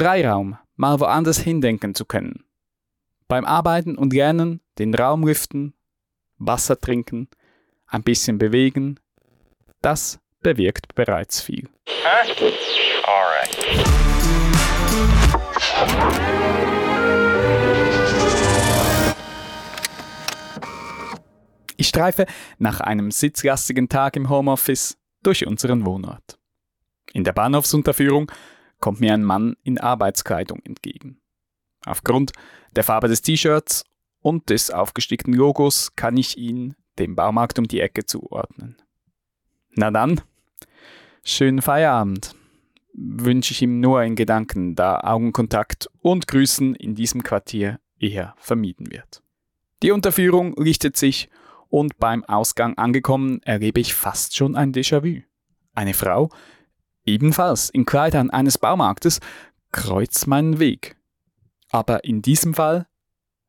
Freiraum, mal woanders hindenken zu können. Beim Arbeiten und Lernen den Raum lüften, Wasser trinken, ein bisschen bewegen, das bewirkt bereits viel. Ich streife nach einem sitzlastigen Tag im Homeoffice durch unseren Wohnort. In der Bahnhofsunterführung kommt mir ein Mann in Arbeitskleidung entgegen. Aufgrund der Farbe des T-Shirts und des aufgestickten Logos kann ich ihn dem Baumarkt um die Ecke zuordnen. Na dann, schönen Feierabend, wünsche ich ihm nur in Gedanken, da Augenkontakt und Grüßen in diesem Quartier eher vermieden wird. Die Unterführung richtet sich und beim Ausgang angekommen erlebe ich fast schon ein Déjà-vu. Eine Frau, ebenfalls in Kleidern eines Baumarktes, kreuzt meinen Weg. Aber in diesem Fall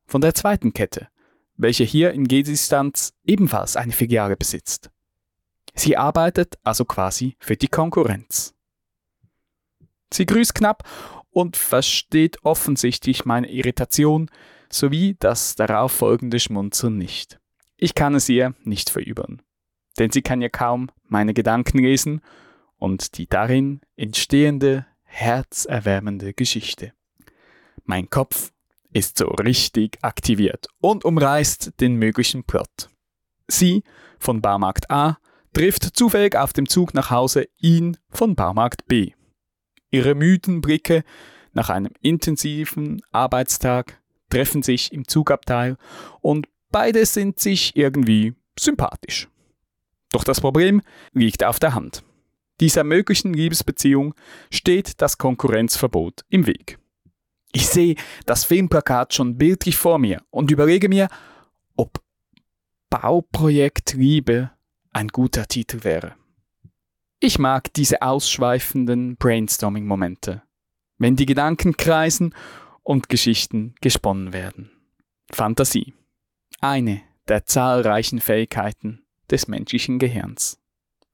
von der zweiten Kette, welche hier in Gehdistanz ebenfalls eine Filiale besitzt. Sie arbeitet also quasi für die Konkurrenz. Sie grüßt knapp und versteht offensichtlich meine Irritation sowie das darauf folgende Schmunzeln nicht. Ich kann es ihr nicht verübeln, denn sie kann ja kaum meine Gedanken lesen und die darin entstehende, herzerwärmende Geschichte. Mein Kopf ist so richtig aktiviert und umreißt den möglichen Plot. Sie von Baumarkt A trifft zufällig auf dem Zug nach Hause ihn von Baumarkt B. Ihre müden Blicke nach einem intensiven Arbeitstag treffen sich im Zugabteil und Beide sind sich irgendwie sympathisch. Doch das Problem liegt auf der Hand. Dieser möglichen Liebesbeziehung steht das Konkurrenzverbot im Weg. Ich sehe das Filmplakat schon bildlich vor mir und überlege mir, ob Bauprojekt Liebe ein guter Titel wäre. Ich mag diese ausschweifenden Brainstorming-Momente, wenn die Gedanken kreisen und Geschichten gesponnen werden. Fantasie eine der zahlreichen Fähigkeiten des menschlichen Gehirns.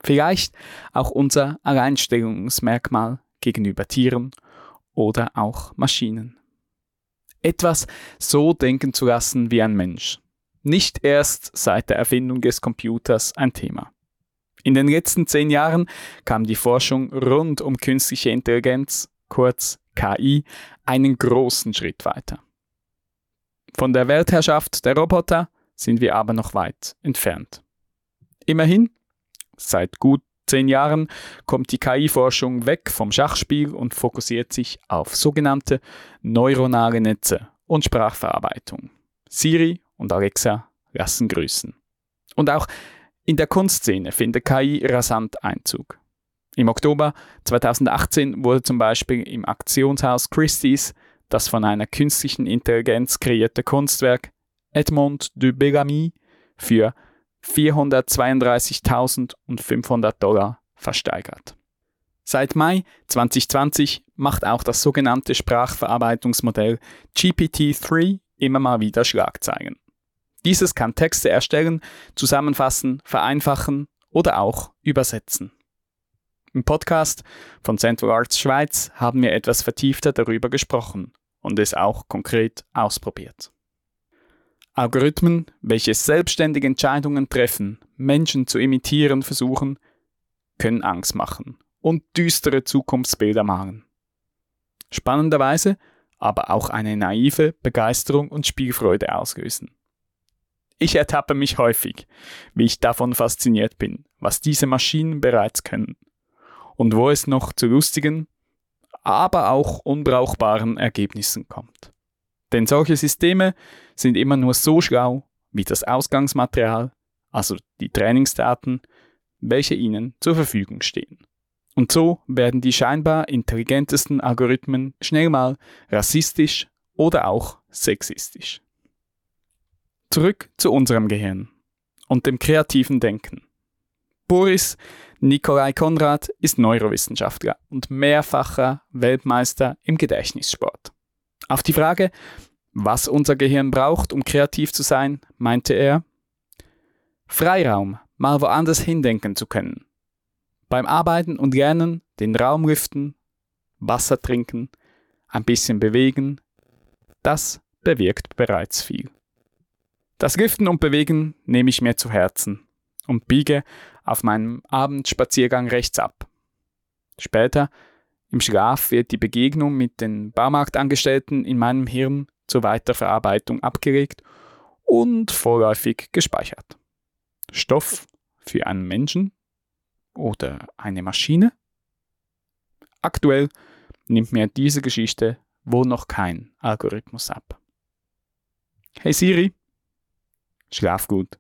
Vielleicht auch unser Alleinstellungsmerkmal gegenüber Tieren oder auch Maschinen. Etwas so denken zu lassen wie ein Mensch. Nicht erst seit der Erfindung des Computers ein Thema. In den letzten zehn Jahren kam die Forschung rund um künstliche Intelligenz, kurz KI, einen großen Schritt weiter. Von der Weltherrschaft der Roboter sind wir aber noch weit entfernt. Immerhin, seit gut zehn Jahren kommt die KI-Forschung weg vom Schachspiel und fokussiert sich auf sogenannte neuronale Netze und Sprachverarbeitung. Siri und Alexa lassen grüßen. Und auch in der Kunstszene findet KI rasant Einzug. Im Oktober 2018 wurde zum Beispiel im Aktionshaus Christie's das von einer künstlichen Intelligenz kreierte Kunstwerk Edmond de Bellamy für 432.500 Dollar versteigert. Seit Mai 2020 macht auch das sogenannte Sprachverarbeitungsmodell GPT-3 immer mal wieder Schlagzeilen. Dieses kann Texte erstellen, zusammenfassen, vereinfachen oder auch übersetzen. Im Podcast von Central Arts Schweiz haben wir etwas vertiefter darüber gesprochen und es auch konkret ausprobiert. Algorithmen, welche selbstständige Entscheidungen treffen, Menschen zu imitieren versuchen, können Angst machen und düstere Zukunftsbilder malen. Spannenderweise aber auch eine naive Begeisterung und Spielfreude auslösen. Ich ertappe mich häufig, wie ich davon fasziniert bin, was diese Maschinen bereits können und wo es noch zu lustigen, aber auch unbrauchbaren Ergebnissen kommt. Denn solche Systeme sind immer nur so schlau wie das Ausgangsmaterial, also die Trainingsdaten, welche ihnen zur Verfügung stehen. Und so werden die scheinbar intelligentesten Algorithmen schnell mal rassistisch oder auch sexistisch. Zurück zu unserem Gehirn und dem kreativen Denken. Boris Nikolai Konrad ist Neurowissenschaftler und mehrfacher Weltmeister im Gedächtnissport. Auf die Frage, was unser Gehirn braucht, um kreativ zu sein, meinte er, Freiraum, mal woanders hindenken zu können. Beim Arbeiten und Lernen den Raum lüften, Wasser trinken, ein bisschen bewegen, das bewirkt bereits viel. Das Lüften und Bewegen nehme ich mir zu Herzen und biege auf meinem Abendspaziergang rechts ab. Später, im Schlaf, wird die Begegnung mit den Baumarktangestellten in meinem Hirn zur Weiterverarbeitung abgelegt und vorläufig gespeichert. Stoff für einen Menschen oder eine Maschine? Aktuell nimmt mir diese Geschichte wohl noch kein Algorithmus ab. Hey Siri, schlaf gut.